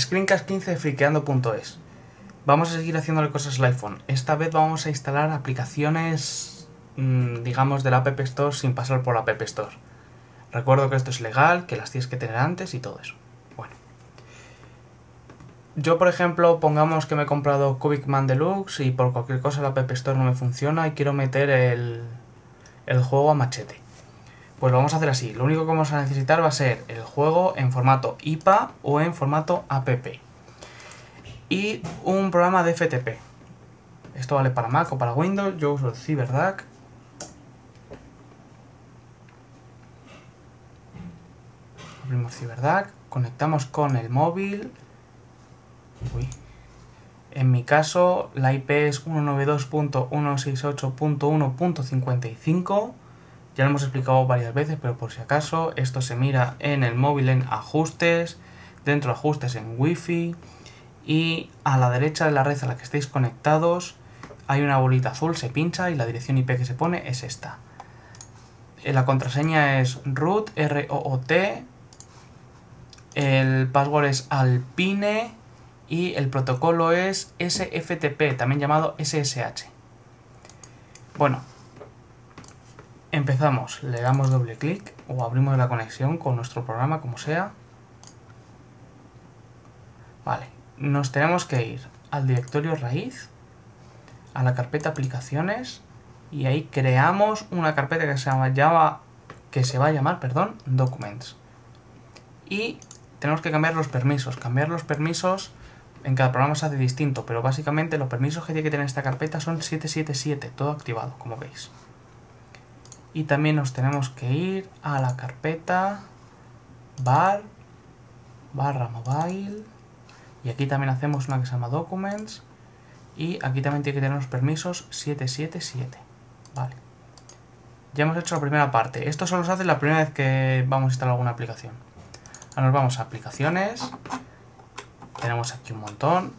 Screencast15 de friqueando.es. Vamos a seguir haciéndole cosas al iPhone. Esta vez vamos a instalar aplicaciones, mmm, digamos, de la App Store sin pasar por la App Store. Recuerdo que esto es legal, que las tienes que tener antes y todo eso. Bueno. Yo, por ejemplo, pongamos que me he comprado Cubic Man Deluxe y por cualquier cosa la App Store no me funciona y quiero meter el, el juego a machete. Pues vamos a hacer así. Lo único que vamos a necesitar va a ser el juego en formato IPA o en formato app. Y un programa de FTP. Esto vale para Mac o para Windows. Yo uso el CyberDAC. Abrimos CyberDAC. Conectamos con el móvil. Uy. En mi caso, la IP es 192.168.1.55 ya lo hemos explicado varias veces, pero por si acaso, esto se mira en el móvil en ajustes, dentro de ajustes en wifi y a la derecha de la red a la que estéis conectados hay una bolita azul, se pincha y la dirección IP que se pone es esta. Eh, la contraseña es root, R-O-O-T, el password es alpine y el protocolo es SFTP, también llamado SSH. Bueno, Empezamos, le damos doble clic o abrimos la conexión con nuestro programa como sea. Vale, nos tenemos que ir al directorio raíz, a la carpeta aplicaciones y ahí creamos una carpeta que se, llama, que se va a llamar perdón, documents. Y tenemos que cambiar los permisos. Cambiar los permisos en cada programa se hace distinto, pero básicamente los permisos que tiene que tener esta carpeta son 777, todo activado, como veis y también nos tenemos que ir a la carpeta bar barra mobile. Y aquí también hacemos una que se llama documents. Y aquí también tiene que tener los permisos 777 vale. Ya hemos hecho la primera parte. Esto solo se hace la primera vez que vamos a instalar alguna aplicación. Ahora nos vamos a aplicaciones. Tenemos aquí un montón.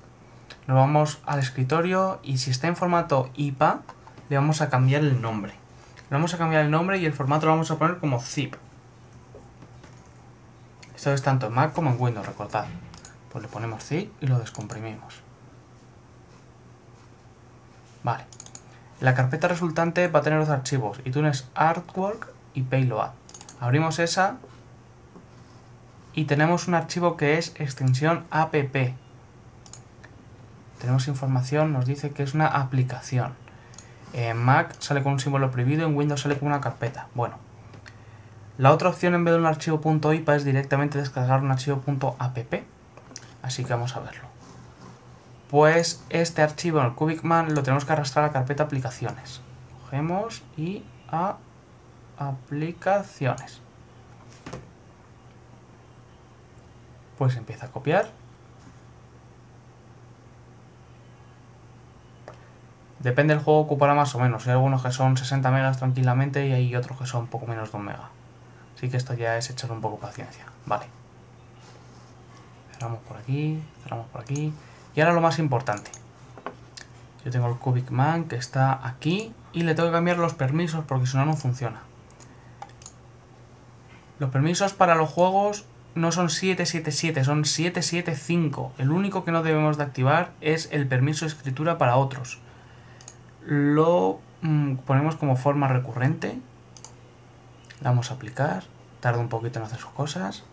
Nos vamos al escritorio y si está en formato IPA le vamos a cambiar el nombre vamos a cambiar el nombre y el formato lo vamos a poner como zip. Esto es tanto en Mac como en Windows, recordad. Pues le ponemos zip y lo descomprimimos. Vale. La carpeta resultante va a tener los archivos iTunes Artwork y Payload. Abrimos esa y tenemos un archivo que es extensión app. Tenemos información, nos dice que es una aplicación. En Mac sale con un símbolo prohibido, en Windows sale con una carpeta. Bueno, la otra opción en vez de un archivo .ipa es directamente descargar un archivo .app. Así que vamos a verlo. Pues este archivo en el CubicMan lo tenemos que arrastrar a la carpeta aplicaciones. Cogemos y a aplicaciones. Pues empieza a copiar Depende del juego, ocupará más o menos. Hay algunos que son 60 megas tranquilamente y hay otros que son poco menos de un mega. Así que esto ya es echar un poco paciencia. Vale. Cerramos por aquí, cerramos por aquí. Y ahora lo más importante. Yo tengo el Cubic Man que está aquí y le tengo que cambiar los permisos porque si no, no funciona. Los permisos para los juegos no son 777, son 775. El único que no debemos de activar es el permiso de escritura para otros lo mm, ponemos como forma recurrente. Le vamos a aplicar, tarda un poquito en hacer sus cosas.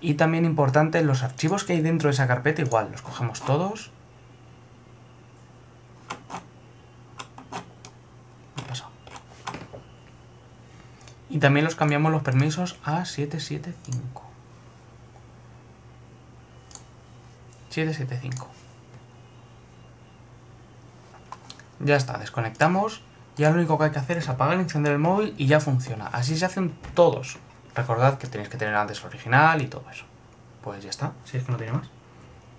Y también importante, los archivos que hay dentro de esa carpeta, igual, los cogemos todos. Y también los cambiamos los permisos a 775. 775. Ya está, desconectamos. Ya lo único que hay que hacer es apagar encender el móvil y ya funciona. Así se hacen todos. Recordad que tenéis que tener antes original y todo eso. Pues ya está, si es que no tiene más.